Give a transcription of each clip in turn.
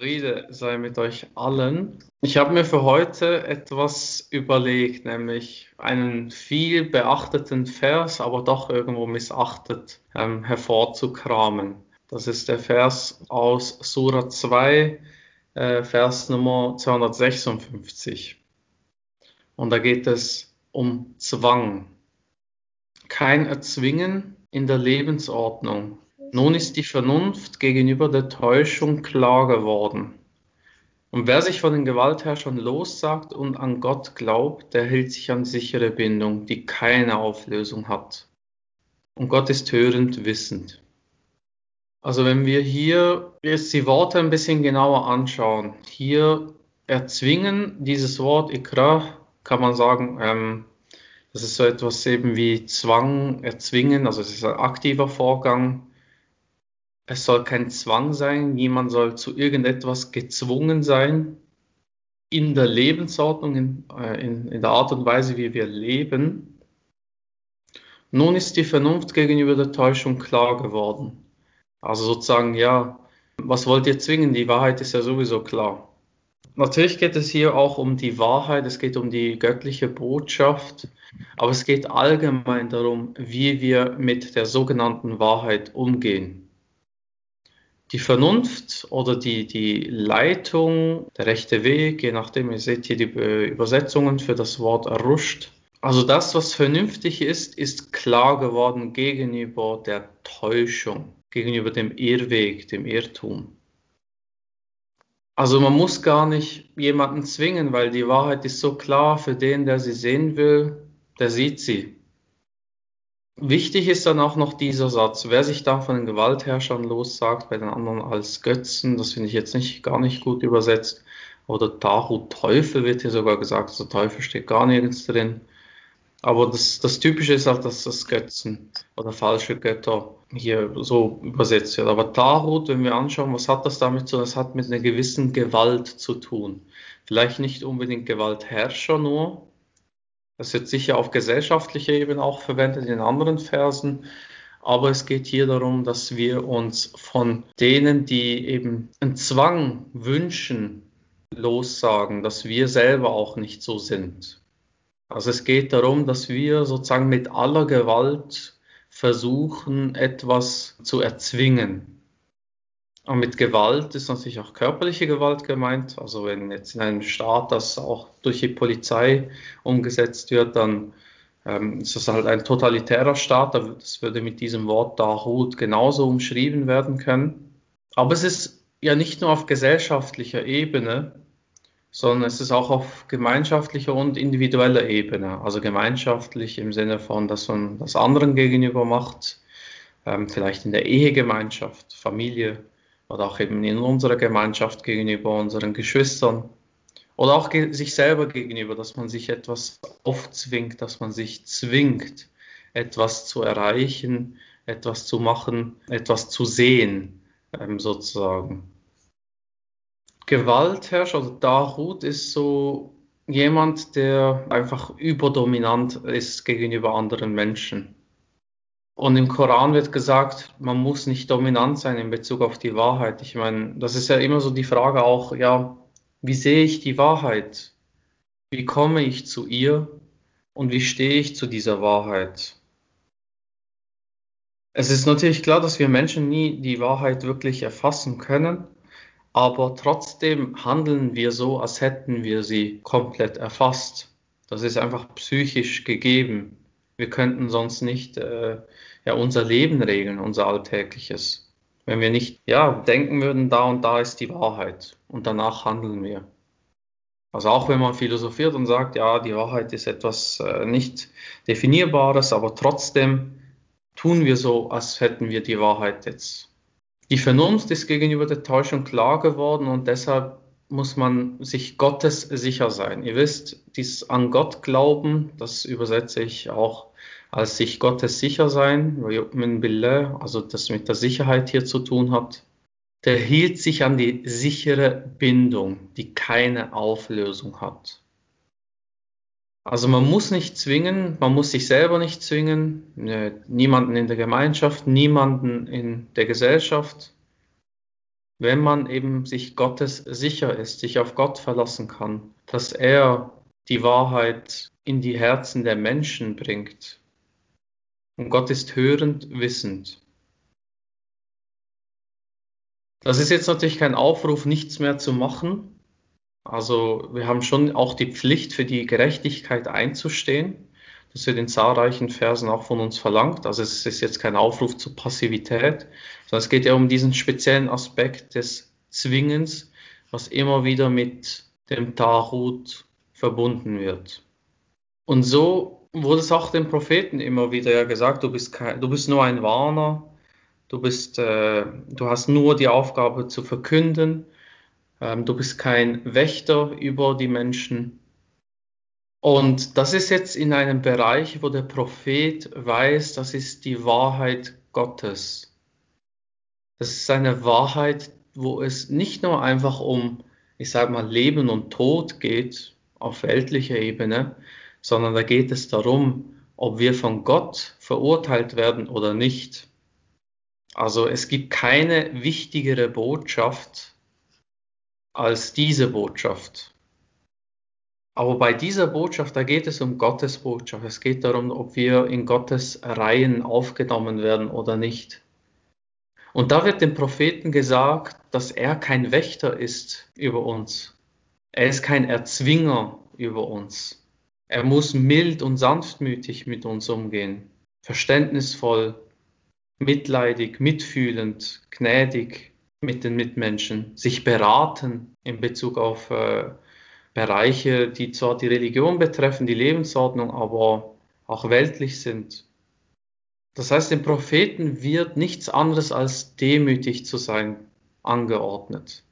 Friede sei mit euch allen. Ich habe mir für heute etwas überlegt, nämlich einen viel beachteten Vers, aber doch irgendwo missachtet, ähm, hervorzukramen. Das ist der Vers aus Sura 2, äh, Vers Nummer 256. Und da geht es um Zwang. Kein Erzwingen in der Lebensordnung, nun ist die Vernunft gegenüber der Täuschung klar geworden. Und wer sich von den Gewaltherrschern lossagt und an Gott glaubt, der hält sich an sichere Bindung, die keine Auflösung hat. Und Gott ist hörend wissend. Also wenn wir hier jetzt die Worte ein bisschen genauer anschauen, hier erzwingen, dieses Wort Ikra, kann man sagen, ähm, das ist so etwas eben wie Zwang, erzwingen, also es ist ein aktiver Vorgang, es soll kein Zwang sein, niemand soll zu irgendetwas gezwungen sein. In der Lebensordnung, in, äh, in, in der Art und Weise, wie wir leben. Nun ist die Vernunft gegenüber der Täuschung klar geworden. Also sozusagen, ja, was wollt ihr zwingen? Die Wahrheit ist ja sowieso klar. Natürlich geht es hier auch um die Wahrheit, es geht um die göttliche Botschaft, aber es geht allgemein darum, wie wir mit der sogenannten Wahrheit umgehen die Vernunft oder die, die Leitung, der rechte Weg, je nachdem, ihr seht hier die Übersetzungen für das Wort erruscht. Also das, was vernünftig ist, ist klar geworden gegenüber der Täuschung, gegenüber dem Irrweg, dem Irrtum. Also man muss gar nicht jemanden zwingen, weil die Wahrheit ist so klar für den, der sie sehen will, der sieht sie. Wichtig ist dann auch noch dieser Satz, wer sich da von den Gewaltherrschern lossagt, bei den anderen als Götzen, das finde ich jetzt nicht gar nicht gut übersetzt. Oder Tahu Teufel wird hier sogar gesagt, also Teufel steht gar nirgends drin. Aber das, das Typische ist halt, dass das Götzen oder falsche Götter hier so übersetzt wird. Aber Tarut, wenn wir anschauen, was hat das damit zu tun? Das hat mit einer gewissen Gewalt zu tun. Vielleicht nicht unbedingt Gewaltherrscher nur, das wird sicher auf gesellschaftlicher Ebene auch verwendet in anderen Versen. Aber es geht hier darum, dass wir uns von denen, die eben einen Zwang wünschen, lossagen, dass wir selber auch nicht so sind. Also es geht darum, dass wir sozusagen mit aller Gewalt versuchen, etwas zu erzwingen. Und mit Gewalt ist natürlich auch körperliche Gewalt gemeint. Also wenn jetzt in einem Staat das auch durch die Polizei umgesetzt wird, dann ähm, ist das halt ein totalitärer Staat. Das würde mit diesem Wort Dahut genauso umschrieben werden können. Aber es ist ja nicht nur auf gesellschaftlicher Ebene, sondern es ist auch auf gemeinschaftlicher und individueller Ebene. Also gemeinschaftlich im Sinne von, dass man das anderen gegenüber macht, ähm, vielleicht in der Ehegemeinschaft, Familie, oder auch eben in unserer Gemeinschaft gegenüber unseren Geschwistern oder auch sich selber gegenüber, dass man sich etwas aufzwingt, dass man sich zwingt, etwas zu erreichen, etwas zu machen, etwas zu sehen, ähm, sozusagen. Gewaltherrscher oder Dahut ist so jemand, der einfach überdominant ist gegenüber anderen Menschen. Und im Koran wird gesagt, man muss nicht dominant sein in Bezug auf die Wahrheit. Ich meine, das ist ja immer so die Frage auch, ja, wie sehe ich die Wahrheit? Wie komme ich zu ihr? Und wie stehe ich zu dieser Wahrheit? Es ist natürlich klar, dass wir Menschen nie die Wahrheit wirklich erfassen können, aber trotzdem handeln wir so, als hätten wir sie komplett erfasst. Das ist einfach psychisch gegeben. Wir könnten sonst nicht äh, ja, unser Leben regeln, unser alltägliches. Wenn wir nicht ja, denken würden, da und da ist die Wahrheit und danach handeln wir. Also auch wenn man philosophiert und sagt, ja, die Wahrheit ist etwas äh, nicht definierbares, aber trotzdem tun wir so, als hätten wir die Wahrheit jetzt. Die Vernunft ist gegenüber der Täuschung klar geworden und deshalb muss man sich Gottes sicher sein. Ihr wisst, dies an Gott glauben, das übersetze ich auch als sich Gottes sicher sein, also das mit der Sicherheit hier zu tun hat, der hielt sich an die sichere Bindung, die keine Auflösung hat. Also man muss nicht zwingen, man muss sich selber nicht zwingen, ne, niemanden in der Gemeinschaft, niemanden in der Gesellschaft. Wenn man eben sich Gottes sicher ist, sich auf Gott verlassen kann, dass er die Wahrheit in die Herzen der Menschen bringt. Und Gott ist hörend, wissend. Das ist jetzt natürlich kein Aufruf, nichts mehr zu machen. Also wir haben schon auch die Pflicht, für die Gerechtigkeit einzustehen. Das wird in zahlreichen Versen auch von uns verlangt. Also es ist jetzt kein Aufruf zur Passivität, sondern es geht ja um diesen speziellen Aspekt des Zwingens, was immer wieder mit dem Tarut verbunden wird. Und so wurde es auch den Propheten immer wieder ja gesagt, du bist, kein, du bist nur ein Warner, du, bist, äh, du hast nur die Aufgabe zu verkünden, ähm, du bist kein Wächter über die Menschen, und das ist jetzt in einem Bereich, wo der Prophet weiß, das ist die Wahrheit Gottes. Das ist eine Wahrheit, wo es nicht nur einfach um, ich sage mal, Leben und Tod geht auf weltlicher Ebene, sondern da geht es darum, ob wir von Gott verurteilt werden oder nicht. Also es gibt keine wichtigere Botschaft als diese Botschaft. Aber bei dieser Botschaft, da geht es um Gottes Botschaft. Es geht darum, ob wir in Gottes Reihen aufgenommen werden oder nicht. Und da wird dem Propheten gesagt, dass er kein Wächter ist über uns. Er ist kein Erzwinger über uns. Er muss mild und sanftmütig mit uns umgehen, verständnisvoll, mitleidig, mitfühlend, gnädig mit den Mitmenschen, sich beraten in Bezug auf äh, Bereiche, die zwar die Religion betreffen, die Lebensordnung, aber auch weltlich sind. Das heißt, dem Propheten wird nichts anderes als demütig zu sein angeordnet.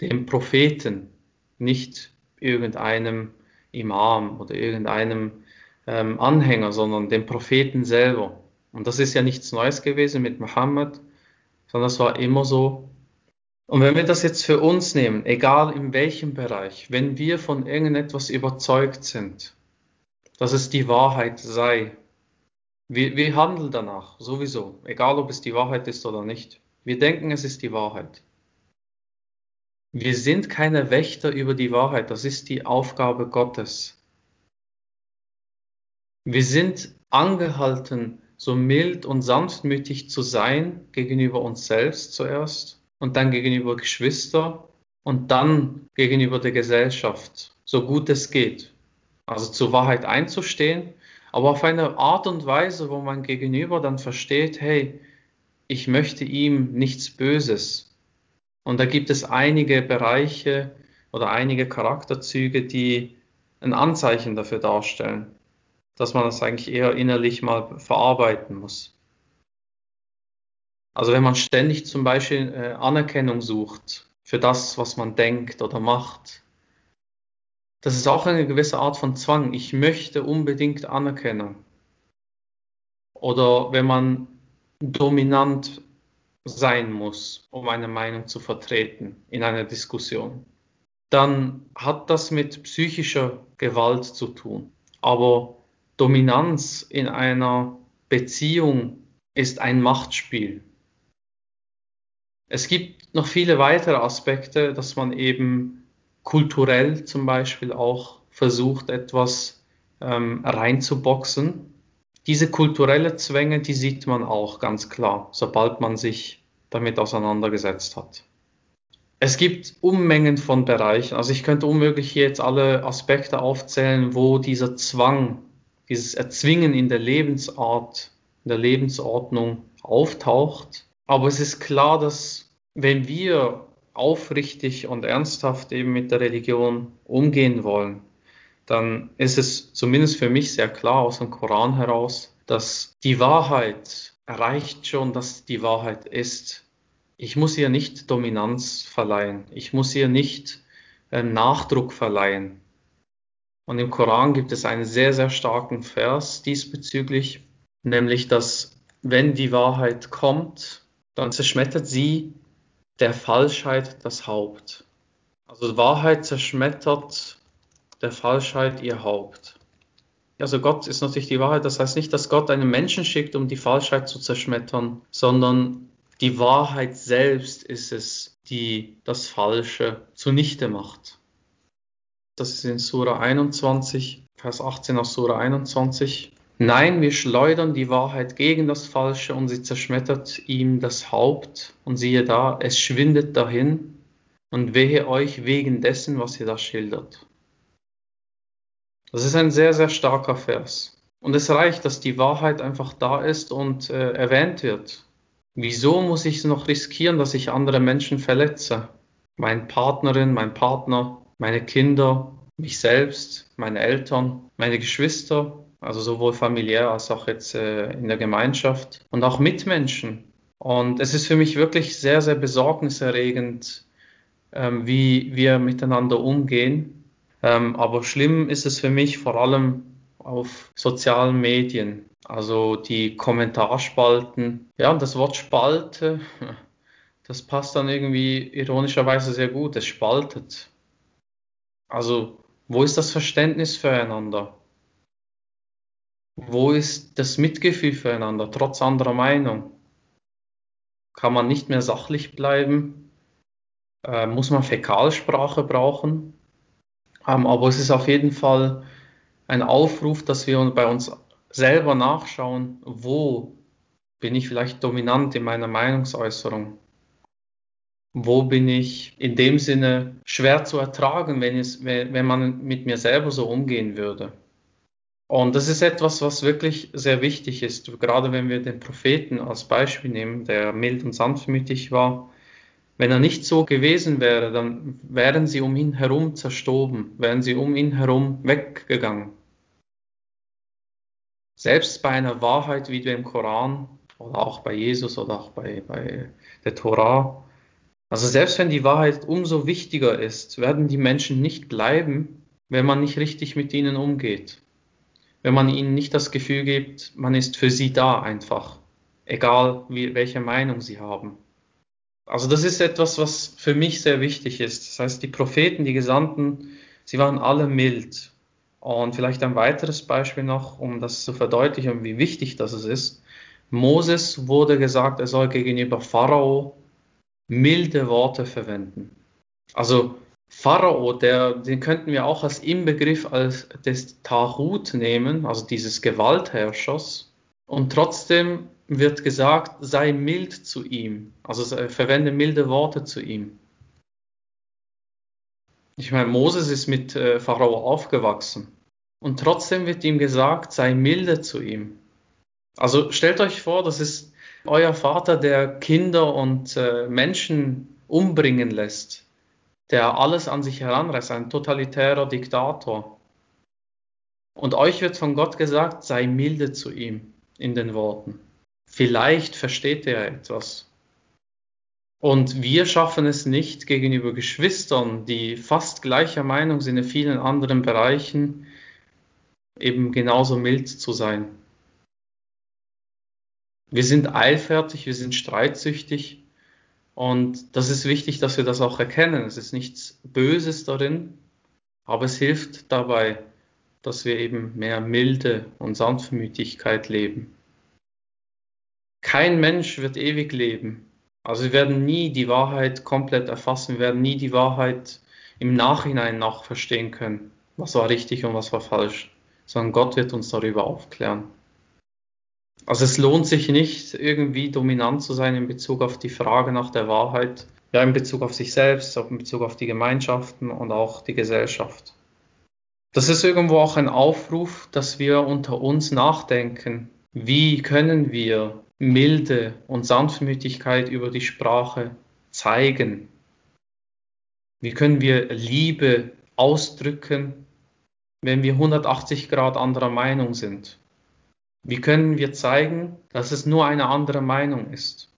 Dem Propheten, nicht irgendeinem Imam oder irgendeinem ähm, Anhänger, sondern dem Propheten selber. Und das ist ja nichts Neues gewesen mit Mohammed, sondern das war immer so und wenn wir das jetzt für uns nehmen, egal in welchem Bereich, wenn wir von irgendetwas überzeugt sind, dass es die Wahrheit sei, wir, wir handeln danach, sowieso, egal ob es die Wahrheit ist oder nicht. Wir denken, es ist die Wahrheit. Wir sind keine Wächter über die Wahrheit, das ist die Aufgabe Gottes. Wir sind angehalten, so mild und sanftmütig zu sein gegenüber uns selbst zuerst und dann gegenüber Geschwister und dann gegenüber der Gesellschaft, so gut es geht. Also zur Wahrheit einzustehen, aber auf eine Art und Weise, wo man gegenüber dann versteht, hey, ich möchte ihm nichts Böses. Und da gibt es einige Bereiche oder einige Charakterzüge, die ein Anzeichen dafür darstellen, dass man das eigentlich eher innerlich mal verarbeiten muss. Also wenn man ständig zum Beispiel äh, Anerkennung sucht für das, was man denkt oder macht, das ist auch eine gewisse Art von Zwang. Ich möchte unbedingt Anerkennung. Oder wenn man dominant sein muss, um eine Meinung zu vertreten in einer Diskussion, dann hat das mit psychischer Gewalt zu tun. Aber Dominanz in einer Beziehung ist ein Machtspiel. Es gibt noch viele weitere Aspekte, dass man eben kulturell zum Beispiel auch versucht, etwas ähm, reinzuboxen. Diese kulturelle Zwänge, die sieht man auch ganz klar, sobald man sich damit auseinandergesetzt hat. Es gibt Unmengen von Bereichen. Also ich könnte unmöglich hier jetzt alle Aspekte aufzählen, wo dieser Zwang, dieses Erzwingen in der Lebensart, in der Lebensordnung auftaucht. Aber es ist klar, dass wenn wir aufrichtig und ernsthaft eben mit der Religion umgehen wollen, dann ist es zumindest für mich sehr klar aus dem Koran heraus, dass die Wahrheit reicht schon, dass die Wahrheit ist. Ich muss ihr nicht Dominanz verleihen. Ich muss ihr nicht äh, Nachdruck verleihen. Und im Koran gibt es einen sehr, sehr starken Vers diesbezüglich, nämlich dass wenn die Wahrheit kommt, dann zerschmettert sie der Falschheit das Haupt. Also Wahrheit zerschmettert der Falschheit ihr Haupt. Also Gott ist natürlich die Wahrheit, das heißt nicht, dass Gott einen Menschen schickt, um die Falschheit zu zerschmettern, sondern Die Wahrheit selbst ist es, die das Falsche zunichte macht. Das ist in Sura 21, Vers 18 aus Sura 21. Nein, wir schleudern die Wahrheit gegen das Falsche und sie zerschmettert ihm das Haupt. Und siehe da, es schwindet dahin und wehe euch wegen dessen, was ihr da schildert. Das ist ein sehr, sehr starker Vers. Und es reicht, dass die Wahrheit einfach da ist und äh, erwähnt wird. Wieso muss ich es noch riskieren, dass ich andere Menschen verletze? Meine Partnerin, mein Partner, meine Kinder, mich selbst, meine Eltern, meine Geschwister, also sowohl familiär als auch jetzt äh, in der Gemeinschaft und auch Mitmenschen. Und es ist für mich wirklich sehr, sehr besorgniserregend, ähm, wie wir miteinander umgehen. Ähm, aber schlimm ist es für mich vor allem auf sozialen Medien, also die Kommentarspalten. Ja, und das Wort Spalte, das passt dann irgendwie ironischerweise sehr gut. Es spaltet. Also, wo ist das Verständnis füreinander? Wo ist das Mitgefühl füreinander, trotz anderer Meinung? Kann man nicht mehr sachlich bleiben? Äh, muss man Fäkalsprache brauchen? Ähm, aber es ist auf jeden Fall ein Aufruf, dass wir bei uns selber nachschauen, wo bin ich vielleicht dominant in meiner Meinungsäußerung? Wo bin ich in dem Sinne schwer zu ertragen, wenn, es, wenn man mit mir selber so umgehen würde? Und das ist etwas, was wirklich sehr wichtig ist, gerade wenn wir den Propheten als Beispiel nehmen, der mild und sanftmütig war. Wenn er nicht so gewesen wäre, dann wären sie um ihn herum zerstoben, wären sie um ihn herum weggegangen. Selbst bei einer Wahrheit wie dem Koran oder auch bei Jesus oder auch bei, bei der Torah, also selbst wenn die Wahrheit umso wichtiger ist, werden die Menschen nicht bleiben, wenn man nicht richtig mit ihnen umgeht wenn man ihnen nicht das Gefühl gibt, man ist für sie da einfach, egal wie, welche Meinung sie haben. Also das ist etwas, was für mich sehr wichtig ist. Das heißt, die Propheten, die Gesandten, sie waren alle mild. Und vielleicht ein weiteres Beispiel noch, um das zu verdeutlichen, wie wichtig das ist. Moses wurde gesagt, er soll gegenüber Pharao milde Worte verwenden. Also Pharao, der, den könnten wir auch als Inbegriff als des Tahut nehmen, also dieses Gewaltherrschers. Und trotzdem wird gesagt, sei mild zu ihm, also verwende milde Worte zu ihm. Ich meine, Moses ist mit äh, Pharao aufgewachsen und trotzdem wird ihm gesagt, sei milde zu ihm. Also stellt euch vor, das ist euer Vater, der Kinder und äh, Menschen umbringen lässt der alles an sich heranreißt, ein totalitärer Diktator. Und euch wird von Gott gesagt, sei milde zu ihm in den Worten. Vielleicht versteht er etwas. Und wir schaffen es nicht gegenüber Geschwistern, die fast gleicher Meinung sind in vielen anderen Bereichen, eben genauso mild zu sein. Wir sind eilfertig, wir sind streitsüchtig und das ist wichtig, dass wir das auch erkennen. Es ist nichts Böses darin, aber es hilft dabei, dass wir eben mehr Milde und Sanftmütigkeit leben. Kein Mensch wird ewig leben. Also wir werden nie die Wahrheit komplett erfassen, wir werden nie die Wahrheit im Nachhinein nachverstehen können, was war richtig und was war falsch, sondern Gott wird uns darüber aufklären. Also es lohnt sich nicht, irgendwie dominant zu sein in Bezug auf die Frage nach der Wahrheit, ja in Bezug auf sich selbst, in Bezug auf die Gemeinschaften und auch die Gesellschaft. Das ist irgendwo auch ein Aufruf, dass wir unter uns nachdenken, wie können wir Milde und Sanftmütigkeit über die Sprache zeigen? Wie können wir Liebe ausdrücken, wenn wir 180 Grad anderer Meinung sind? Wie können wir zeigen, dass es nur eine andere Meinung ist?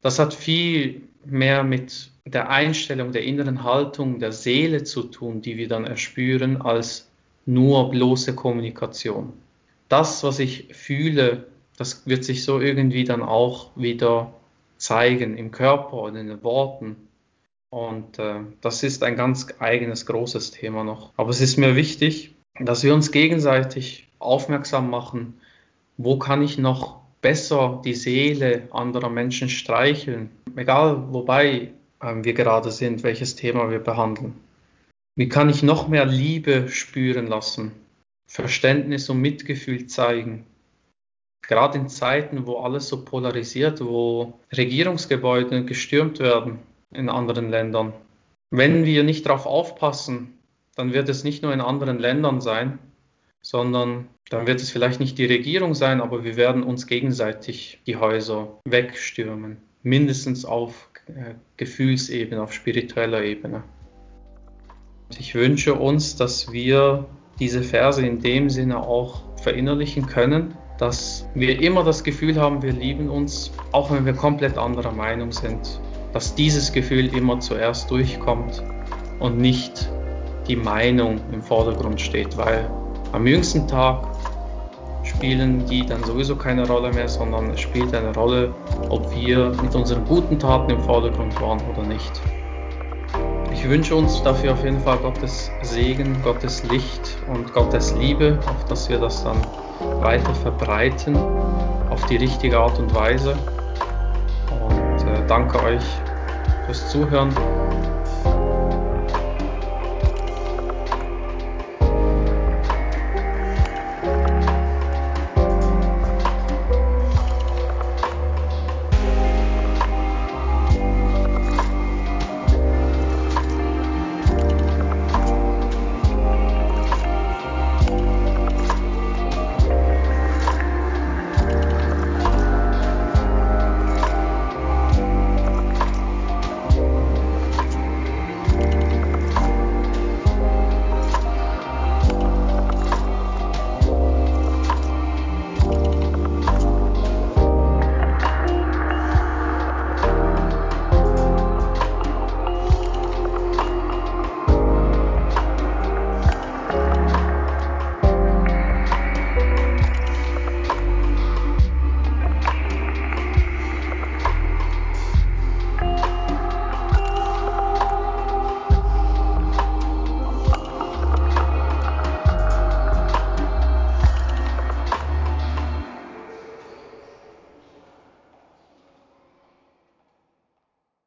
Das hat viel mehr mit der Einstellung, der inneren Haltung, der Seele zu tun, die wir dann erspüren, als nur bloße Kommunikation. Das, was ich fühle, das wird sich so irgendwie dann auch wieder zeigen im Körper und in den Worten. Und äh, das ist ein ganz eigenes, großes Thema noch. Aber es ist mir wichtig, dass wir uns gegenseitig aufmerksam machen, wo kann ich noch besser die Seele anderer Menschen streicheln, egal wobei ähm, wir gerade sind, welches Thema wir behandeln? Wie kann ich noch mehr Liebe spüren lassen, Verständnis und Mitgefühl zeigen? Gerade in Zeiten, wo alles so polarisiert, wo Regierungsgebäude gestürmt werden in anderen Ländern. Wenn wir nicht darauf aufpassen, dann wird es nicht nur in anderen Ländern sein, sondern dann wird es vielleicht nicht die Regierung sein, aber wir werden uns gegenseitig die Häuser wegstürmen, mindestens auf äh, Gefühlsebene, auf spiritueller Ebene. Ich wünsche uns, dass wir diese Verse in dem Sinne auch verinnerlichen können, dass wir immer das Gefühl haben, wir lieben uns, auch wenn wir komplett anderer Meinung sind, dass dieses Gefühl immer zuerst durchkommt und nicht die Meinung im Vordergrund steht, weil am jüngsten Tag spielen die dann sowieso keine Rolle mehr, sondern es spielt eine Rolle, ob wir mit unseren guten Taten im Vordergrund waren oder nicht. Ich wünsche uns dafür auf jeden Fall Gottes Segen, Gottes Licht und Gottes Liebe, auf dass wir das dann weiter verbreiten auf die richtige Art und Weise. Und äh, danke euch fürs Zuhören